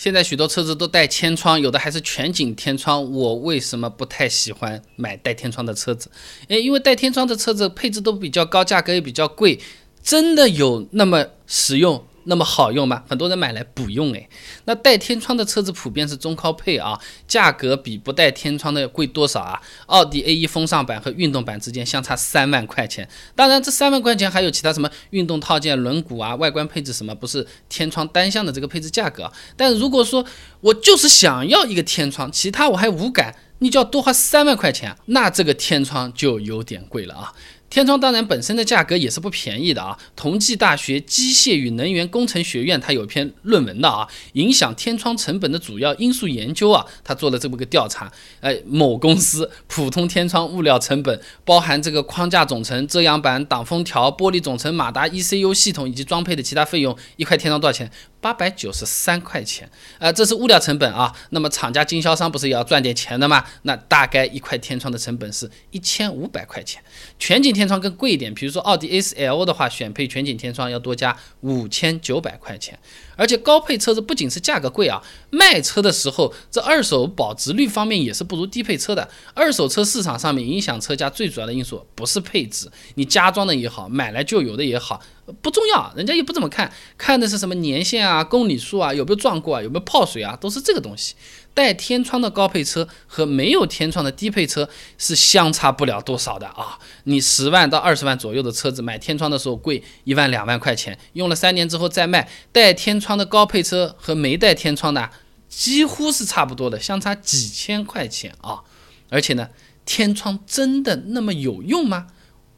现在许多车子都带天窗，有的还是全景天窗。我为什么不太喜欢买带天窗的车子？诶，因为带天窗的车子配置都比较高，价格也比较贵，真的有那么实用？那么好用吗？很多人买来不用诶。那带天窗的车子普遍是中高配啊，价格比不带天窗的贵多少啊？奥迪 A1 风尚版和运动版之间相差三万块钱。当然，这三万块钱还有其他什么运动套件、轮毂啊、外观配置什么，不是天窗单向的这个配置价格。但如果说我就是想要一个天窗，其他我还无感，你就要多花三万块钱，那这个天窗就有点贵了啊。天窗当然本身的价格也是不便宜的啊。同济大学机械与能源工程学院它有一篇论文的啊，影响天窗成本的主要因素研究啊，他做了这么个调查。哎，某公司普通天窗物料成本包含这个框架总成、遮阳板、挡风条、玻璃总成、马达、ECU 系统以及装配的其他费用，一块天窗多少钱？八百九十三块钱，呃，这是物料成本啊。那么厂家经销商不是也要赚点钱的吗？那大概一块天窗的成本是一千五百块钱。全景天天窗更贵一点，比如说奥迪 A4L 的话，选配全景天窗要多加五千九百块钱。而且高配车子不仅是价格贵啊，卖车的时候这二手保值率方面也是不如低配车的。二手车市场上面影响车价最主要的因素不是配置，你加装的也好，买来就有的也好。不重要，人家又不怎么看，看的是什么年限啊、公里数啊、有没有撞过啊、有没有泡水啊，都是这个东西。带天窗的高配车和没有天窗的低配车是相差不了多少的啊！你十万到二十万左右的车子买天窗的时候贵一万两万块钱，用了三年之后再卖，带天窗的高配车和没带天窗的几乎是差不多的，相差几千块钱啊！而且呢，天窗真的那么有用吗？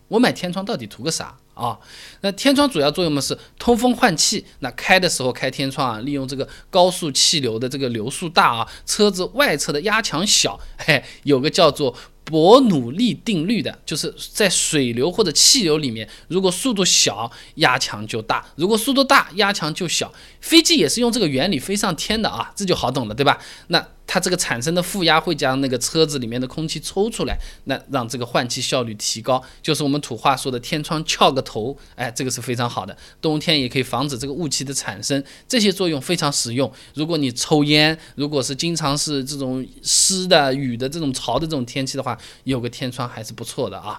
我买天窗到底图个啥？啊，那天窗主要作用嘛是通风换气。那开的时候开天窗啊，利用这个高速气流的这个流速大啊，车子外侧的压强小，嘿，有个叫做伯努利定律的，就是在水流或者气流里面，如果速度小，压强就大；如果速度大，压强就小。飞机也是用这个原理飞上天的啊，这就好懂了，对吧？那。它这个产生的负压会将那个车子里面的空气抽出来，那让这个换气效率提高，就是我们土话说的天窗翘个头，哎，这个是非常好的。冬天也可以防止这个雾气的产生，这些作用非常实用。如果你抽烟，如果是经常是这种湿的、雨的这种潮的这种天气的话，有个天窗还是不错的啊。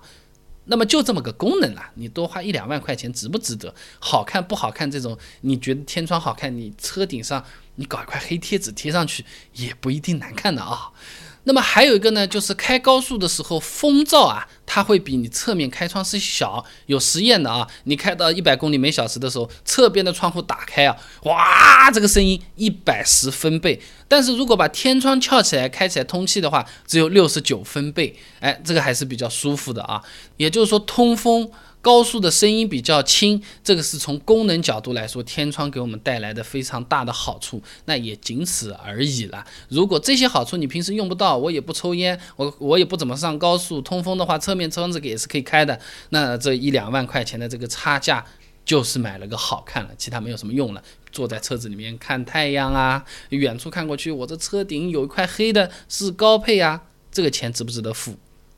那么就这么个功能了，你多花一两万块钱值不值得？好看不好看？这种你觉得天窗好看，你车顶上。你搞一块黑贴纸贴上去也不一定难看的啊。那么还有一个呢，就是开高速的时候风噪啊，它会比你侧面开窗是小。有实验的啊，你开到一百公里每小时的时候，侧边的窗户打开啊，哇，这个声音一百十分贝。但是如果把天窗翘起来开起来通气的话，只有六十九分贝。哎，这个还是比较舒服的啊。也就是说通风。高速的声音比较轻，这个是从功能角度来说，天窗给我们带来的非常大的好处，那也仅此而已了。如果这些好处你平时用不到，我也不抽烟，我我也不怎么上高速，通风的话，侧面窗子也是可以开的，那这一两万块钱的这个差价，就是买了个好看了，其他没有什么用了。坐在车子里面看太阳啊，远处看过去，我这车顶有一块黑的，是高配啊，这个钱值不值得付？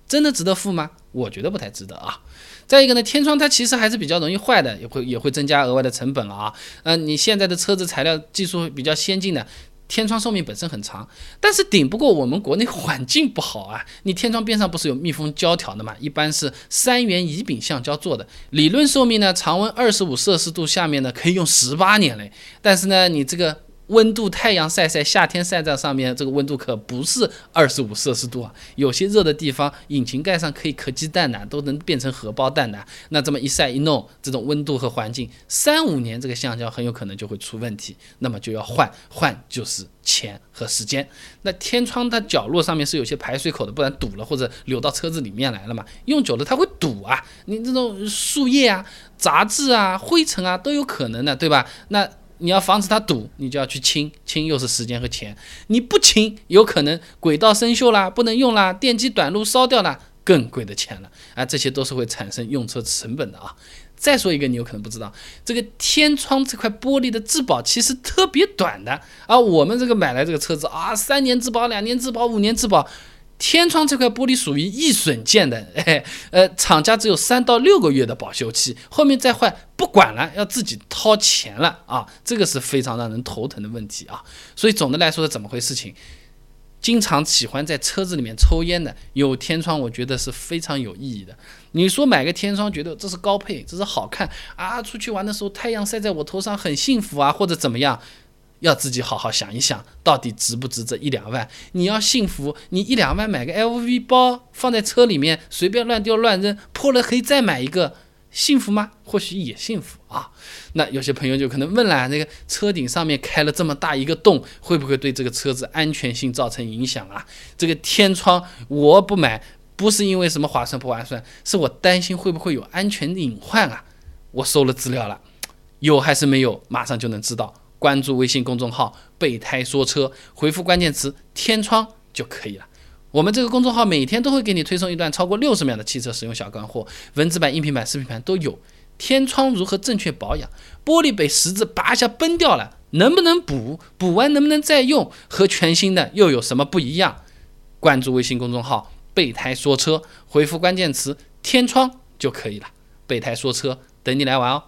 真的值得付吗？我觉得不太值得啊。再一个呢，天窗它其实还是比较容易坏的，也会也会增加额外的成本了啊。嗯，你现在的车子材料技术比较先进的，天窗寿命本身很长，但是顶不过我们国内环境不好啊。你天窗边上不是有密封胶条的嘛？一般是三元乙丙橡胶做的，理论寿命呢，常温二十五摄氏度下面呢可以用十八年嘞。但是呢，你这个。温度，太阳晒晒，夏天晒在上面，这个温度可不是二十五摄氏度啊。有些热的地方，引擎盖上可以磕鸡蛋的，都能变成荷包蛋的。那这么一晒一弄，这种温度和环境，三五年这个橡胶很有可能就会出问题，那么就要换，换就是钱和时间。那天窗它角落上面是有些排水口的，不然堵了或者流到车子里面来了嘛，用久了它会堵啊。你这种树叶啊、杂质啊、灰尘啊都有可能的，对吧？那。你要防止它堵，你就要去清清，又是时间和钱。你不清，有可能轨道生锈啦，不能用啦，电机短路烧掉了，更贵的钱了啊！这些都是会产生用车成本的啊。再说一个，你有可能不知道，这个天窗这块玻璃的质保其实特别短的啊。我们这个买来这个车子啊，三年质保、两年质保、五年质保，天窗这块玻璃属于易损件的，哎，呃，厂家只有三到六个月的保修期，后面再坏不管了，要自己掏钱了啊，这个是非常让人头疼的问题啊。所以总的来说是怎么回事情？经常喜欢在车子里面抽烟的，有天窗，我觉得是非常有意义的。你说买个天窗，觉得这是高配，这是好看啊，出去玩的时候太阳晒在我头上很幸福啊，或者怎么样？要自己好好想一想，到底值不值这一两万？你要幸福，你一两万买个 LV 包放在车里面，随便乱丢乱扔，破了可以再买一个，幸福吗？或许也幸福啊。那有些朋友就可能问了，那个车顶上面开了这么大一个洞，会不会对这个车子安全性造成影响啊？这个天窗我不买，不是因为什么划算不划算，是我担心会不会有安全隐患啊？我搜了资料了，有还是没有？马上就能知道。关注微信公众号“备胎说车”，回复关键词“天窗”就可以了。我们这个公众号每天都会给你推送一段超过六十秒的汽车使用小干货，文字版、音频版、视频版都有。天窗如何正确保养？玻璃被十字拔下崩掉了，能不能补？补完能不能再用？和全新的又有什么不一样？关注微信公众号“备胎说车”，回复关键词“天窗”就可以了。备胎说车，等你来玩哦。